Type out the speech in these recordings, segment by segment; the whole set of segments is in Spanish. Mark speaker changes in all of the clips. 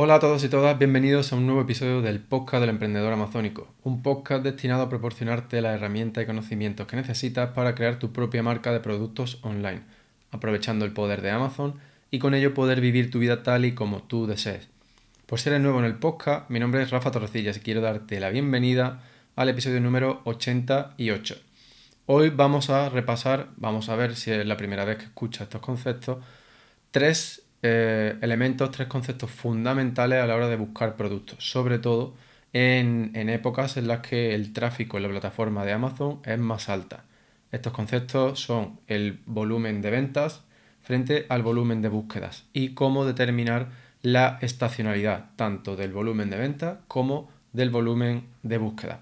Speaker 1: Hola a todos y todas, bienvenidos a un nuevo episodio del podcast del emprendedor amazónico, un podcast destinado a proporcionarte las herramientas y conocimientos que necesitas para crear tu propia marca de productos online, aprovechando el poder de Amazon y con ello poder vivir tu vida tal y como tú desees. Por si eres nuevo en el podcast, mi nombre es Rafa Torrecillas y quiero darte la bienvenida al episodio número 88. Hoy vamos a repasar, vamos a ver si es la primera vez que escuchas estos conceptos, tres eh, elementos, tres conceptos fundamentales a la hora de buscar productos, sobre todo en, épocas en las que el tráfico en la plataforma de Amazon es más alta. Estos conceptos son el volumen de ventas frente al volumen de búsquedas y cómo determinar la estacionalidad tanto del volumen de ventas como del volumen de búsqueda.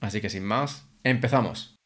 Speaker 1: Así que sin más, empezamos.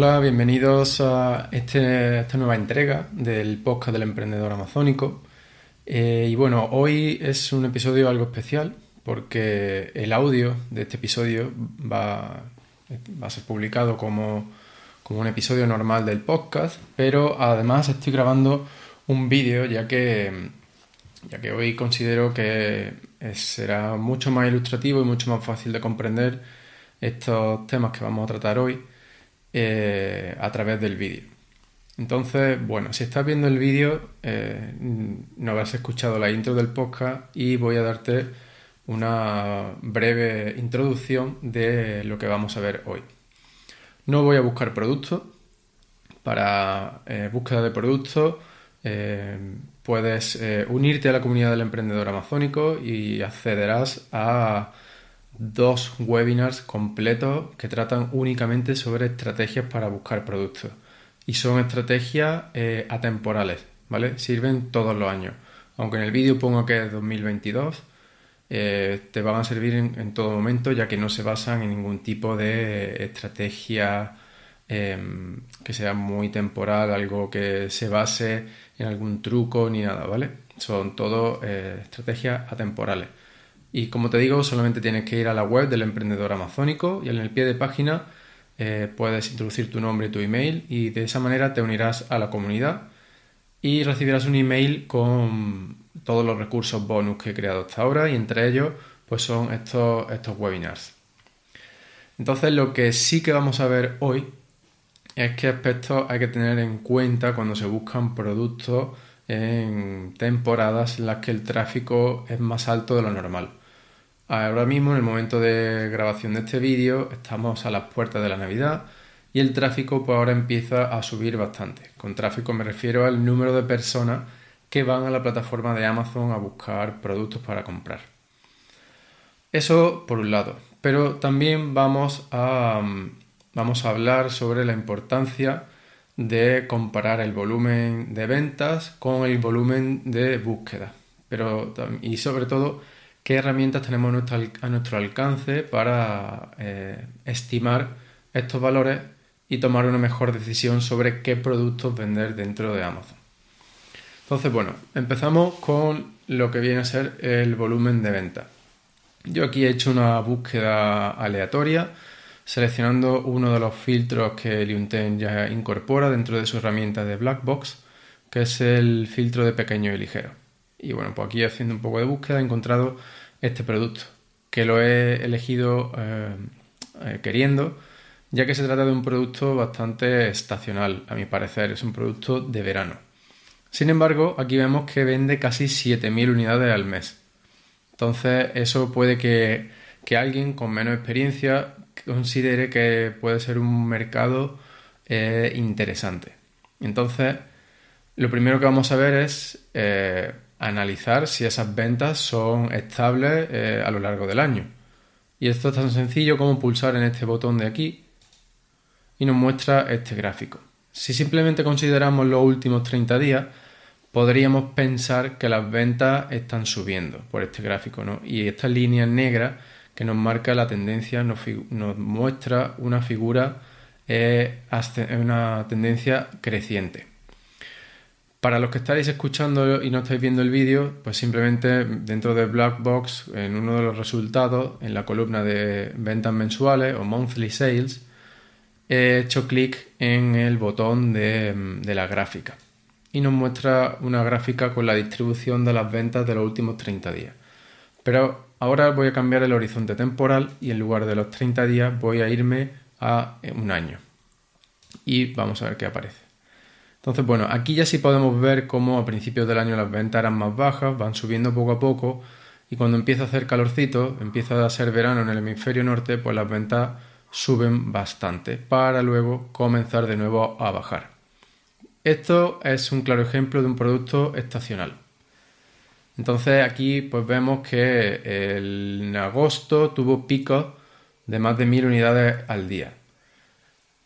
Speaker 1: Hola, bienvenidos a este, esta nueva entrega del podcast del emprendedor amazónico. Eh, y bueno, hoy es un episodio algo especial porque el audio de este episodio va, a ser publicado como, un episodio normal del podcast, pero además estoy grabando un vídeo ya que, ya que hoy considero que será mucho más ilustrativo y mucho más fácil de comprender estos temas que vamos a tratar hoy eh, a través del vídeo. Entonces, bueno, si estás viendo el vídeo, eh, no habrás escuchado la intro del podcast y voy a darte una breve introducción de lo que vamos a ver hoy. No voy a buscar productos. Para eh, búsqueda de productos puedes unirte a la comunidad del emprendedor amazónico y accederás a dos webinars completos que tratan únicamente sobre estrategias para buscar productos. Y son estrategias eh, atemporales, ¿vale? Sirven todos los años. Aunque en el vídeo pongo que es 2022, eh, te van a servir en, todo momento ya que no se basan en ningún tipo de estrategia em, que sea muy temporal, algo que se base en algún truco ni nada, ¿vale? Son todo eh, estrategias atemporales. Y como te digo, solamente tienes que ir a la web del emprendedor amazónico y en el pie de página eh, puedes introducir tu nombre y tu email y de esa manera te unirás a la comunidad y recibirás un email con todos los recursos bonus que he creado hasta ahora y entre ellos pues son estos, estos webinars. Entonces lo que sí que vamos a ver hoy es qué aspectos hay que tener en cuenta cuando se buscan productos en temporadas en las que el tráfico es más alto de lo normal. Ahora mismo, en el momento de grabación de este vídeo, estamos a las puertas de la Navidad y el tráfico pues ahora empieza a subir bastante. Con tráfico me refiero al número de personas que van a la plataforma de Amazon a buscar productos para comprar. Eso por un lado, pero también vamos a, vamos a hablar sobre la importancia de comparar el volumen de ventas con el volumen de búsqueda. Pero, y sobre todo qué herramientas tenemos a nuestro, alcance para eh, estimar estos valores y tomar una mejor decisión sobre qué productos vender dentro de Amazon. Entonces, bueno, empezamos con lo que viene a ser el volumen de venta. Yo aquí he hecho una búsqueda aleatoria seleccionando uno de los filtros que Liunten ya incorpora dentro de su herramienta de Blackbox, que es el filtro de pequeño y ligero. Y bueno, pues aquí haciendo un poco de búsqueda he encontrado este producto, que lo he elegido eh, eh, queriendo, ya que se trata de un producto bastante estacional, a mi parecer, es un producto de verano. Sin embargo, aquí vemos que vende casi 7.000 unidades al mes. Entonces, eso puede que, alguien con menos experiencia considere que puede ser un mercado eh, interesante. Entonces, lo primero que vamos a ver es analizar si esas ventas son estables eh, a lo largo del año. Y esto es tan sencillo como pulsar en este botón de aquí y nos muestra este gráfico. Si simplemente consideramos los últimos 30 días, podríamos pensar que las ventas están subiendo por este gráfico. Y esta línea negra que nos marca la tendencia nos, muestra una figura, eh, una tendencia creciente. Para los que estáis escuchando y no estáis viendo el vídeo, pues simplemente dentro de Blackbox, en uno de los resultados, en la columna de ventas mensuales o monthly sales, he hecho clic en el botón de, de la gráfica y nos muestra una gráfica con la distribución de las ventas de los últimos 30 días. Pero ahora voy a cambiar el horizonte temporal y en lugar de los 30 días voy a irme a un año. Y vamos a ver qué aparece. Entonces, bueno, aquí ya sí podemos ver cómo a principios del año las ventas eran más bajas, van subiendo poco a poco y cuando empieza a hacer calorcito, empieza a ser verano en el hemisferio norte, pues las ventas suben bastante para luego comenzar de nuevo a bajar. Esto es un claro ejemplo de un producto estacional. Entonces aquí pues vemos que en agosto tuvo picos de más de mil unidades al día.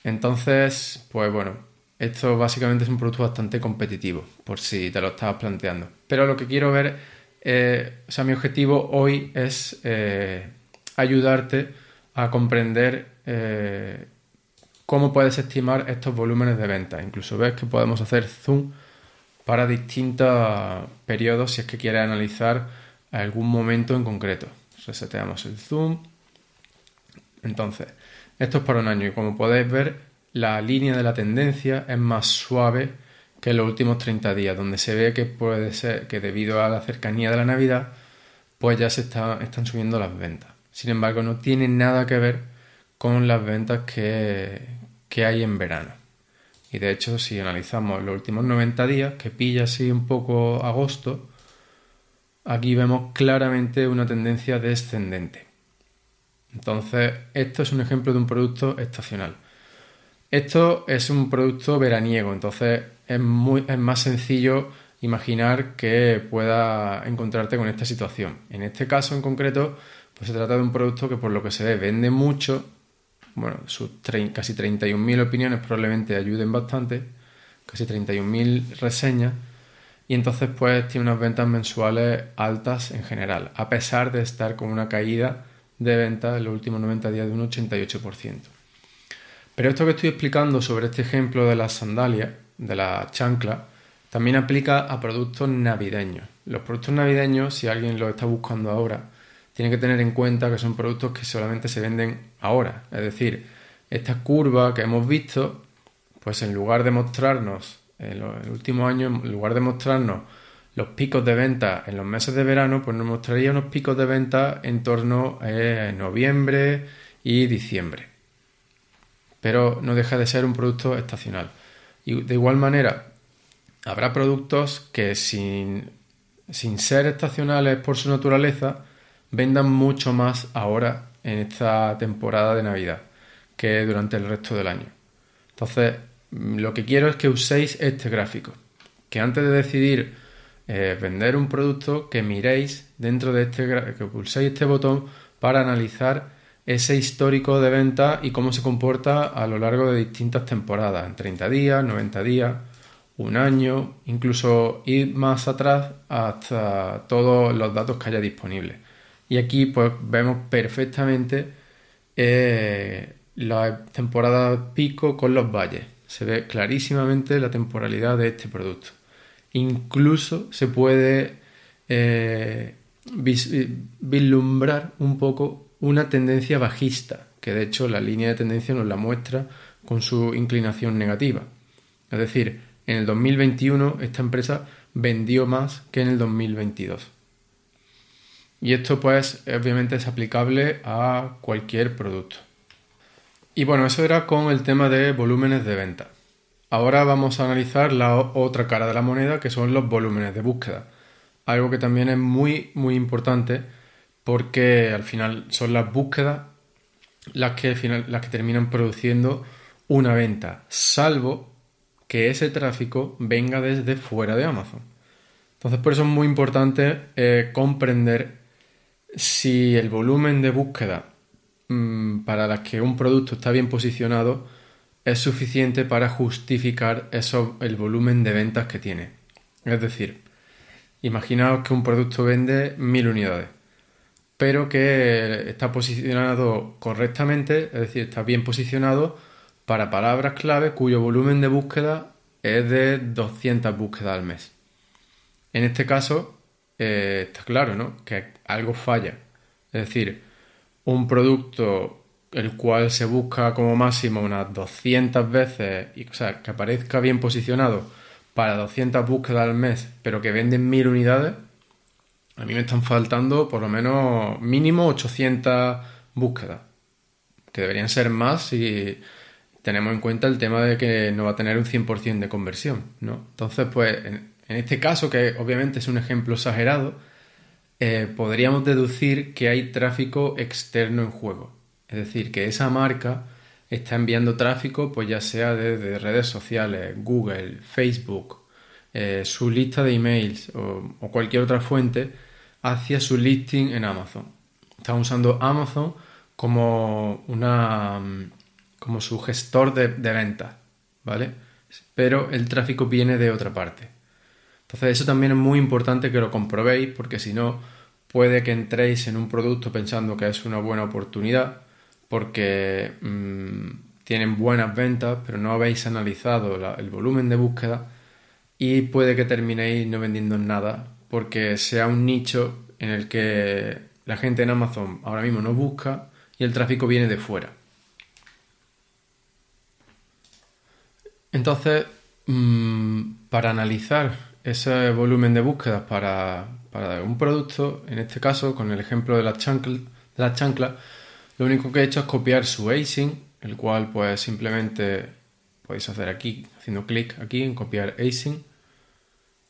Speaker 1: Entonces, pues bueno, esto básicamente es un producto bastante competitivo, por si te lo estabas planteando. Pero lo que quiero ver, eh, o sea, mi objetivo hoy es eh, ayudarte a comprender eh, cómo puedes estimar estos volúmenes de venta. Incluso ves que podemos hacer zoom para distintos periodos si es que quieres analizar algún momento en concreto. Reseteamos el zoom. Entonces, esto es para un año y como podéis ver, la línea de la tendencia es más suave que en los últimos 30 días, donde se ve que puede ser que debido a la cercanía de la Navidad, pues ya se están subiendo las ventas. Sin embargo, no tiene nada que ver con las ventas que, que hay en verano. Y de hecho, si analizamos los últimos 90 días, que pilla así un poco agosto, aquí vemos claramente una tendencia descendente. Entonces, esto es un ejemplo de un producto estacional. Esto es un producto veraniego, entonces es, más sencillo imaginar que pueda encontrarte con esta situación. En este caso en concreto, pues se trata de un producto que por lo que se ve vende mucho bueno, sus casi 31.000 opiniones probablemente ayuden bastante, casi 31.000 reseñas, y entonces pues tiene unas ventas mensuales altas en general, a pesar de estar con una caída de ventas en los últimos 90 días de un 88%. Pero esto que estoy explicando sobre este ejemplo de las sandalias, de la chancla, también aplica a productos navideños. Los productos navideños, si alguien los está buscando ahora, tiene que tener en cuenta que son productos que solamente se venden ahora. Es decir, esta curva que hemos visto, pues en lugar de mostrarnos, en el último año, en lugar de mostrarnos los picos de venta en los meses de verano, pues nos mostraría unos picos de venta en torno a noviembre y diciembre. Pero no deja de ser un producto estacional. Y de igual manera, habrá productos que sin, sin ser estacionales por su naturaleza, vendan mucho más ahora en esta temporada de Navidad que durante el resto del año. Entonces, mm, lo que quiero es que uséis este gráfico, que antes de decidir eh, vender un producto, que miréis dentro de este que pulséis este botón para analizar ese histórico de venta y cómo se comporta a lo largo de distintas temporadas, en 30 días, 90 días, un año, incluso ir más atrás hasta todos los datos que haya disponibles. Y aquí pues vemos perfectamente eh, la temporada pico con los valles. Se ve clarísimamente la temporalidad de este producto. Incluso se puede eh, vislumbrar un poco una tendencia bajista, que de hecho la línea de tendencia nos la muestra con su inclinación negativa. Es decir, en el 2021 esta empresa vendió más que en el 2022. Y esto pues obviamente es aplicable a cualquier producto. Y bueno, eso era con el tema de volúmenes de venta. Ahora vamos a analizar la otra cara de la moneda que son los volúmenes de búsqueda. Algo que también es muy muy importante porque al final son las búsquedas las que, las que terminan produciendo una venta, salvo que ese tráfico venga desde fuera de Amazon. Entonces por eso es muy importante eh, comprender si el volumen de búsqueda mm, para las que un producto está bien posicionado es suficiente para justificar eso, el volumen de ventas que tiene. Es decir, imaginaos que un producto vende mil unidades, pero que está posicionado correctamente, es decir, está bien posicionado para palabras clave cuyo volumen de búsqueda es de 200 búsquedas al mes. En este caso, eh, está claro, ¿no? Que algo falla. Es decir, un producto el cual se busca como máximo unas 200 veces, y, o sea, que aparezca bien posicionado para 200 búsquedas al mes, pero que venden 1000 unidades, a mí me están faltando por lo menos mínimo 800 búsquedas, que deberían ser más si tenemos en cuenta el tema de que no va a tener un 100% de conversión, ¿no? Entonces, pues, en, este caso, que obviamente es un ejemplo exagerado, eh, podríamos deducir que hay tráfico externo en juego. Es decir, que esa marca está enviando tráfico, pues ya sea desde redes sociales, Google, Facebook, eh, su lista de emails o, cualquier otra fuente hacia su listing en Amazon. Están usando Amazon como una como su gestor de, de ventas, ¿vale? Pero el tráfico viene de otra parte. Entonces eso también es muy importante que lo comprobéis porque si no puede que entréis en un producto pensando que es una buena oportunidad porque mm, tienen buenas ventas, pero no habéis analizado el volumen de búsqueda y puede que terminéis no vendiendo nada porque sea un nicho en el que la gente en Amazon ahora mismo no busca y el tráfico viene de fuera. Entonces, mm, para analizar ese volumen de búsquedas para, un producto, en este caso con el ejemplo de la chancla, de la chancla lo único que he hecho es copiar su async, el cual pues simplemente podéis hacer aquí, haciendo clic aquí en copiar async.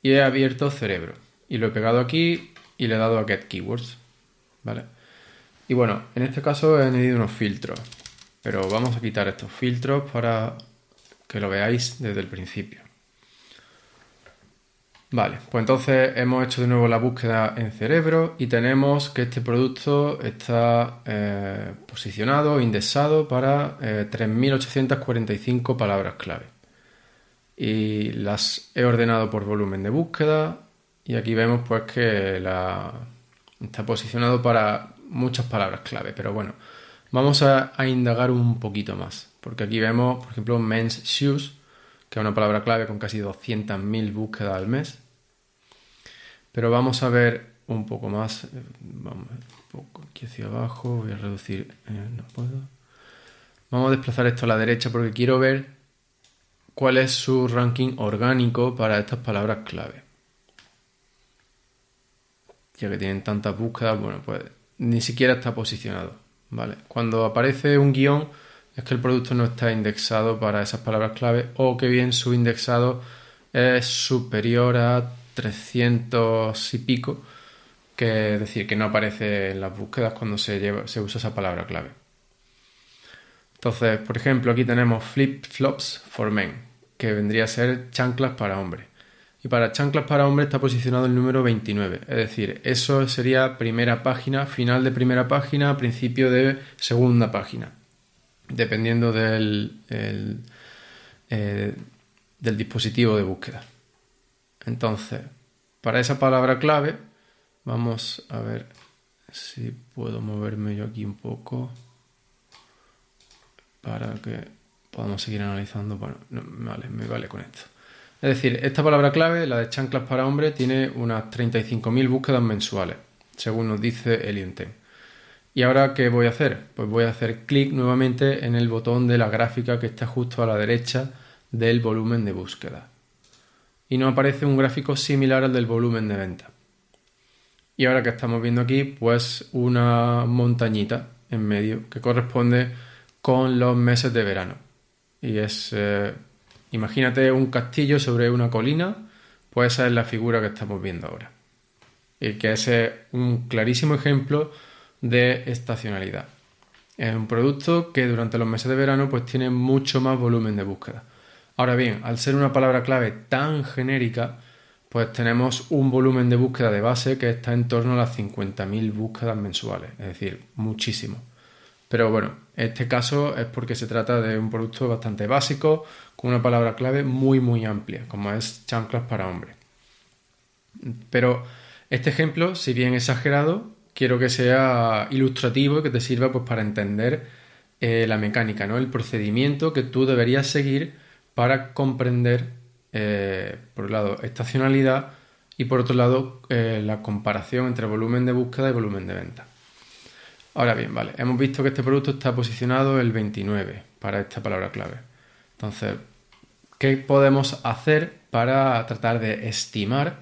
Speaker 1: Y he abierto cerebro. Y lo he pegado aquí y le he dado a get keywords. ¿Vale? Y bueno, en este caso he añadido unos filtros. Pero vamos a quitar estos filtros para que lo veáis desde el principio. Vale, pues entonces hemos hecho de nuevo la búsqueda en cerebro y tenemos que este producto está eh, posicionado, indexado para 3.845 eh, palabras clave. Y las he ordenado por volumen de búsqueda y aquí vemos pues que está posicionado para muchas palabras clave. Pero bueno, vamos a, a indagar un poquito más porque aquí vemos, por ejemplo, men's shoes, que es una palabra clave con casi 200.000 búsquedas al mes. Pero vamos a ver un poco más. Eh, vamos un poco aquí hacia abajo. Voy a reducir. Eh, no puedo. Vamos a desplazar esto a la derecha porque quiero ver cuál es su ranking orgánico para estas palabras clave. Ya que tienen tantas búsquedas, bueno, pues ni siquiera está posicionado. ¿vale? Cuando aparece un guion es que el producto no está indexado para esas palabras clave o que bien su indexado es superior a 300 y pico, que es decir, que no aparece en las búsquedas cuando se, lleva, se usa esa palabra clave. Entonces, por ejemplo, aquí tenemos flip-flops for men, que vendría a ser chanclas para hombres. Y para chanclas para hombres está posicionado el número 29. Es decir, eso sería primera página, final de primera página, principio de segunda página. Dependiendo del, eh, del dispositivo de búsqueda. Entonces, para esa palabra clave, vamos a ver si puedo moverme yo aquí un poco para que podamos seguir analizando. Bueno, vale, me vale con esto. Es decir, esta palabra clave, la de chanclas para hombre, tiene unas 35.000 búsquedas mensuales, según nos dice el Intent. ¿Y ahora qué voy a hacer? Pues voy a hacer clic nuevamente en el botón de la gráfica que está justo a la derecha del volumen de búsqueda y nos aparece un gráfico similar al del volumen de venta. Y ahora que estamos viendo aquí, pues una montañita en medio que corresponde con los meses de verano. Y es, eh, imagínate un castillo sobre una colina, pues esa es la figura que estamos viendo ahora. Y que es un clarísimo ejemplo de estacionalidad. Es un producto que durante los meses de verano pues tiene mucho más volumen de búsqueda. Ahora bien, al ser una palabra clave tan genérica, pues tenemos un volumen de búsqueda de base que está en torno a las 50.000 búsquedas mensuales, es decir, muchísimo. Pero bueno, este caso es porque se trata de un producto bastante básico, con una palabra clave muy muy amplia, como es chanclas para hombres. Pero este ejemplo, si bien exagerado, quiero que sea ilustrativo y que te sirva pues, para entender eh, la mecánica, ¿no? el procedimiento que tú deberías seguir para comprender, eh, por un lado, estacionalidad y por otro lado, eh, la comparación entre volumen de búsqueda y volumen de venta. Ahora bien, vale, hemos visto que este producto está posicionado el 29 para esta palabra clave. Entonces, ¿qué podemos hacer para tratar de estimar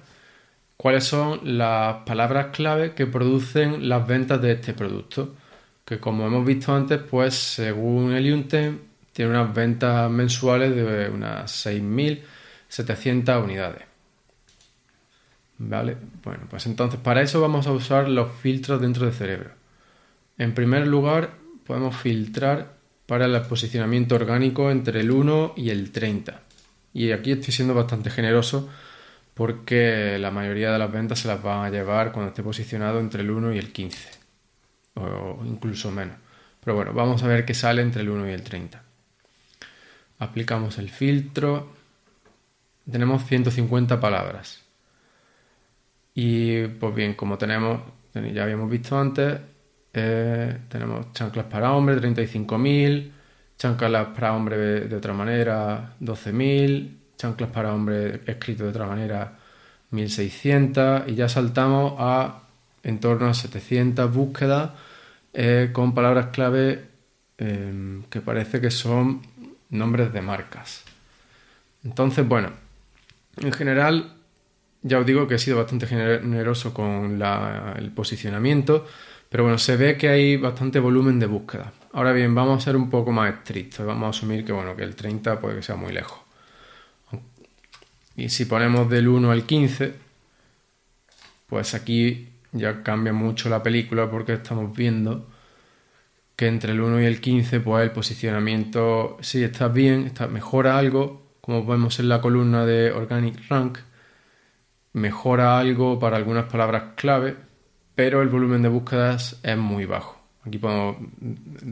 Speaker 1: cuáles son las palabras clave que producen las ventas de este producto? Que como hemos visto antes, pues según el IUNTEM tiene unas ventas mensuales de unas 6.700 unidades. ¿Vale? Bueno, pues entonces para eso vamos a usar los filtros dentro de Cerebro. En primer lugar, podemos filtrar para el posicionamiento orgánico entre el 1 y el 30. Y aquí estoy siendo bastante generoso porque la mayoría de las ventas se las van a llevar cuando esté posicionado entre el 1 y el 15 o incluso menos. Pero bueno, vamos a ver qué sale entre el 1 y el 30. Aplicamos el filtro. Tenemos 150 palabras. Y pues bien, como tenemos, ya habíamos visto antes, eh, tenemos chanclas para hombre, 35.000, chanclas para hombre de, otra manera, 12.000, chanclas para hombre escrito de otra manera, 1.600 y ya saltamos a en torno a 700 búsquedas eh, con palabras clave em, que parece que son nombres de marcas. Entonces, bueno, en general ya os digo que he sido bastante generoso con el posicionamiento pero bueno, se ve que hay bastante volumen de búsqueda. Ahora bien, vamos a ser un poco más estrictos. Vamos a asumir que, bueno, que el 30 puede que sea muy lejos. Y si ponemos del 1 al 15, pues aquí ya cambia mucho la película porque estamos viendo que entre el 1 y el 15, pues el posicionamiento sí está bien, está, mejora algo, como vemos en la columna de Organic Rank, mejora algo para algunas palabras clave, pero el volumen de búsquedas es muy bajo. Aquí podemos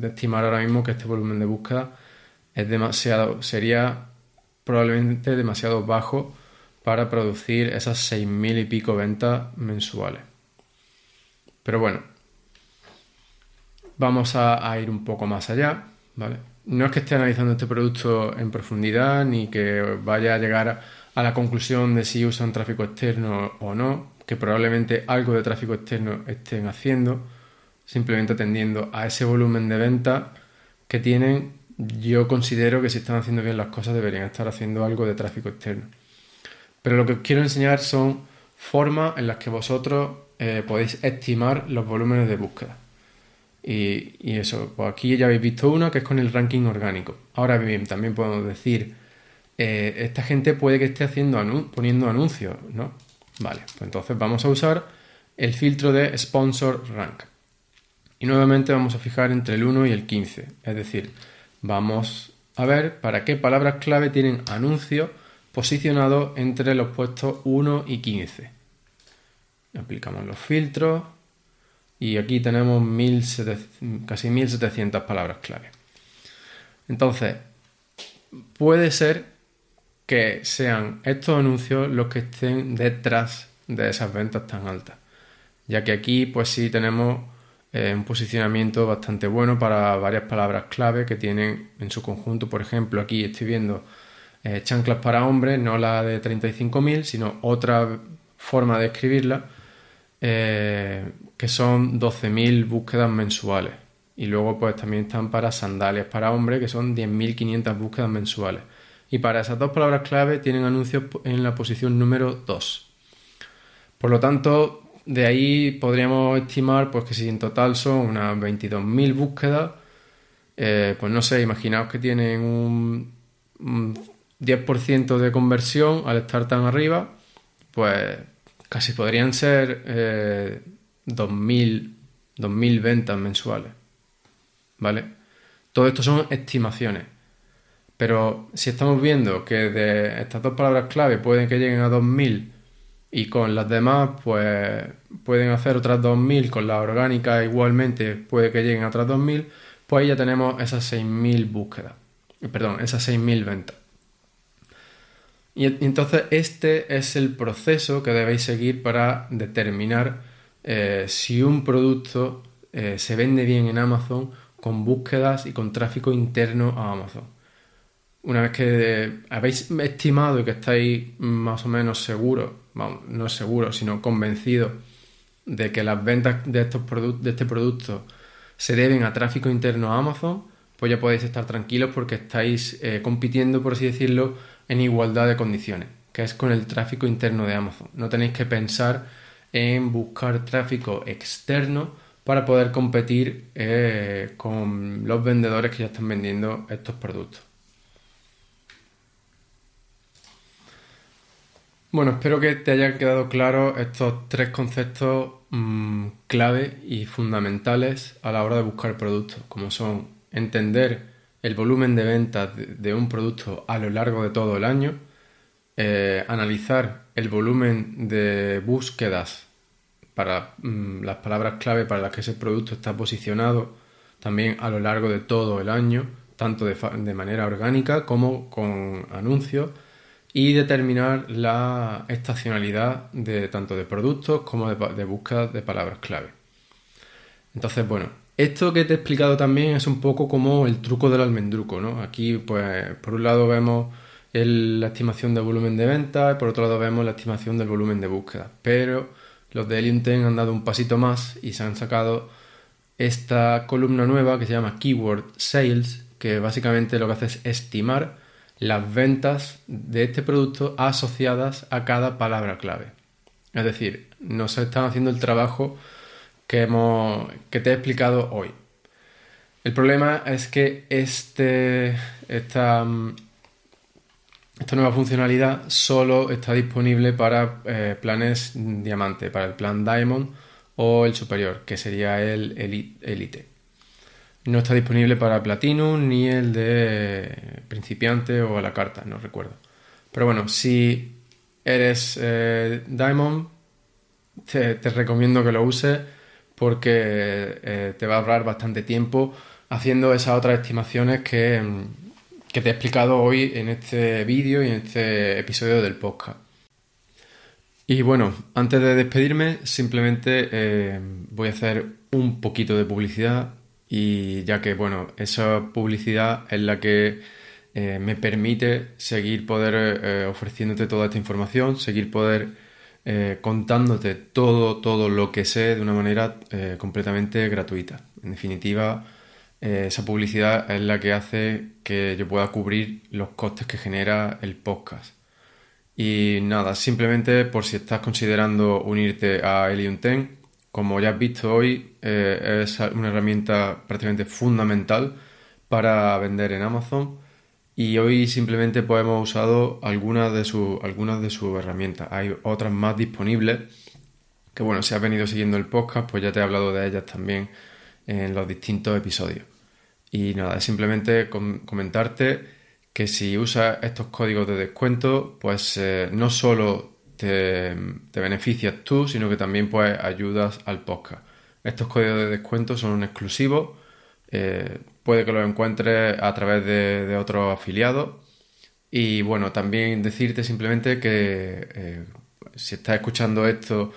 Speaker 1: estimar ahora mismo que este volumen de búsqueda es demasiado, sería probablemente demasiado bajo para producir esas 6.000 y pico ventas mensuales. Pero bueno, vamos a, ir un poco más allá, ¿vale? No es que esté analizando este producto en profundidad ni que vaya a llegar a la conclusión de si usan tráfico externo o no, que probablemente algo de tráfico externo estén haciendo, simplemente atendiendo a ese volumen de venta que tienen, yo considero que si están haciendo bien las cosas deberían estar haciendo algo de tráfico externo. Pero lo que os quiero enseñar son formas en las que vosotros eh, podéis estimar los volúmenes de búsqueda. Y, eso, pues aquí ya habéis visto una que es con el ranking orgánico. Ahora bien, también podemos decir, eh, esta gente puede que esté haciendo poniendo anuncios, ¿no? Vale, pues entonces vamos a usar el filtro de Sponsor Rank. Y nuevamente vamos a fijar entre el 1 y el 15. Es decir, vamos a ver para qué palabras clave tienen anuncios posicionados entre los puestos 1 y 15. Aplicamos los filtros y aquí tenemos casi 1700 palabras clave. Entonces, puede ser que sean estos anuncios los que estén detrás de esas ventas tan altas. Ya que aquí pues sí tenemos eh, un posicionamiento bastante bueno para varias palabras clave que tienen en su conjunto. Por ejemplo, aquí estoy viendo eh, chanclas para hombres, no la de 35.000, sino otra forma de escribirla, eh, que son 12.000 búsquedas mensuales. Y luego pues también están para sandalias para hombres, que son 10.500 búsquedas mensuales y para esas dos palabras clave tienen anuncios en la posición número 2. Por lo tanto, de ahí podríamos estimar pues, que si en total son unas 22.000 búsquedas, eh, pues no sé, imaginaos que tienen un, 10% de conversión al estar tan arriba, pues casi podrían ser eh, 2.000, 2.000 ventas mensuales. ¿Vale? Todo esto son estimaciones. Pero si estamos viendo que de estas dos palabras clave pueden que lleguen a 2000 y con las demás pues pueden hacer otras 2000, con la orgánica igualmente puede que lleguen a otras 2000, pues ya tenemos esas 6.000 búsquedas, perdón, esas 6.000 ventas. Y, entonces este es el proceso que debéis seguir para determinar eh, si un producto eh, se vende bien en Amazon con búsquedas y con tráfico interno a Amazon. Una vez que habéis estimado y que estáis más o menos seguros, no seguros, sino convencidos de que las ventas de, estos de este producto se deben a tráfico interno a Amazon, pues ya podéis estar tranquilos porque estáis eh, compitiendo, por así decirlo, en igualdad de condiciones, que es con el tráfico interno de Amazon. No tenéis que pensar en buscar tráfico externo para poder competir eh, con los vendedores que ya están vendiendo estos productos. Bueno, espero que te hayan quedado claros estos tres conceptos mm, clave y fundamentales a la hora de buscar productos, como son entender el volumen de ventas de, un producto a lo largo de todo el año, eh, analizar el volumen de búsquedas para mm, las palabras clave para las que ese producto está posicionado también a lo largo de todo el año, tanto de, de manera orgánica como con anuncios y determinar la estacionalidad de tanto de productos como de, búsqueda de palabras clave. Entonces, bueno, esto que te he explicado también es un poco como el truco del almendruco, ¿no? Aquí, pues, por un lado vemos la estimación del volumen de venta y por otro lado vemos la estimación del volumen de búsqueda. Pero los de Helium han dado un pasito más y se han sacado esta columna nueva que se llama Keyword Sales, que básicamente lo que hace es estimar las ventas de este producto asociadas a cada palabra clave. Es decir, nos están haciendo el trabajo que, hemos, que te he explicado hoy. El problema es que este, esta, esta nueva funcionalidad solo está disponible para eh, planes diamante, para el plan Diamond o el superior, que sería el Elite. No está disponible para Platinum ni el de principiante o a la carta, no recuerdo. Pero bueno, si eres eh, Diamond, te, recomiendo que lo uses porque eh, te va a ahorrar bastante tiempo haciendo esas otras estimaciones que, te he explicado hoy en este vídeo y en este episodio del podcast. Y bueno, antes de despedirme, simplemente eh, voy a hacer un poquito de publicidad y ya que, bueno, esa publicidad es la que eh, me permite seguir poder eh, ofreciéndote toda esta información, seguir poder eh, contándote todo, todo lo que sé de una manera completamente gratuita. En definitiva, esa publicidad es la que hace que yo pueda cubrir los costes que genera el podcast. Y nada, simplemente por si estás considerando unirte a Helium 10, como ya has visto hoy, eh, es una herramienta prácticamente fundamental para vender en Amazon y hoy simplemente pues, hemos usado algunas de, sus, de sus herramientas. Hay otras más disponibles que bueno, si has venido siguiendo el podcast, pues ya te he hablado de ellas también en los distintos episodios. Y nada, es simplemente comentarte que si usas estos códigos de descuento, pues eh, no solo te, beneficias tú, sino que también pues ayudas al podcast. Estos códigos de descuento son exclusivos, eh, puede que los encuentres a través de, otros afiliados. Y bueno, también decirte simplemente que eh, si estás escuchando esto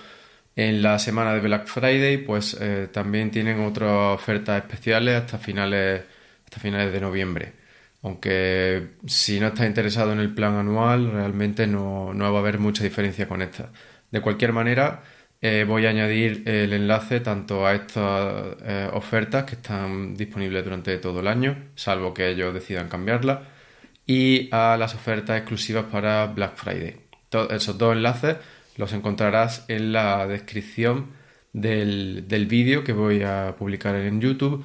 Speaker 1: en la semana de Black Friday, pues eh, también tienen otras ofertas especiales hasta finales, hasta finales de noviembre. Aunque si no estás interesado en el plan anual, realmente no, va a haber mucha diferencia con esta. De cualquier manera, eh, voy a añadir el enlace tanto a estas eh, ofertas que están disponibles durante todo el año, salvo que ellos decidan cambiarlas, y a las ofertas exclusivas para Black Friday. esos dos enlaces los encontrarás en la descripción del, del vídeo que voy a publicar en YouTube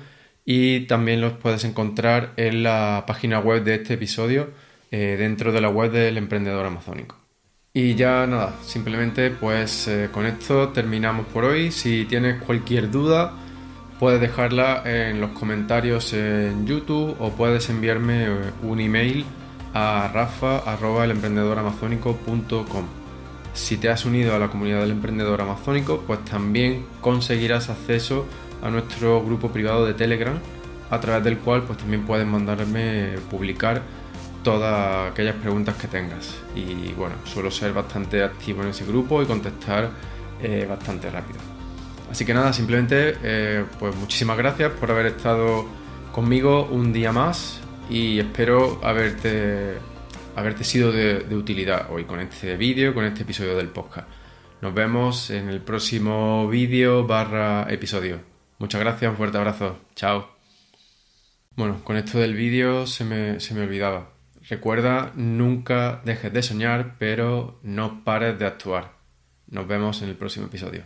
Speaker 1: y también los puedes encontrar en la página web de este episodio eh, dentro de la web del emprendedor amazónico. Y ya nada, simplemente pues eh, con esto terminamos por hoy. Si tienes cualquier duda puedes dejarla en los comentarios en YouTube o puedes enviarme eh, un email a rafa.elemprendedoramazónico.com. Si te has unido a la comunidad del emprendedor amazónico, pues también conseguirás acceso a nuestro grupo privado de Telegram, a través del cual pues también puedes mandarme publicar todas aquellas preguntas que tengas. Y bueno, suelo ser bastante activo en ese grupo y contestar eh, bastante rápido. Así que nada, simplemente eh, pues muchísimas gracias por haber estado conmigo un día más y espero haberte, haberte sido de, de utilidad hoy con este vídeo, con este episodio del podcast. Nos vemos en el próximo vídeo barra episodio. Muchas gracias, un fuerte abrazo. Chao. Bueno, con esto del vídeo se me, se me olvidaba. Recuerda, nunca dejes de soñar, pero no pares de actuar. Nos vemos en el próximo episodio.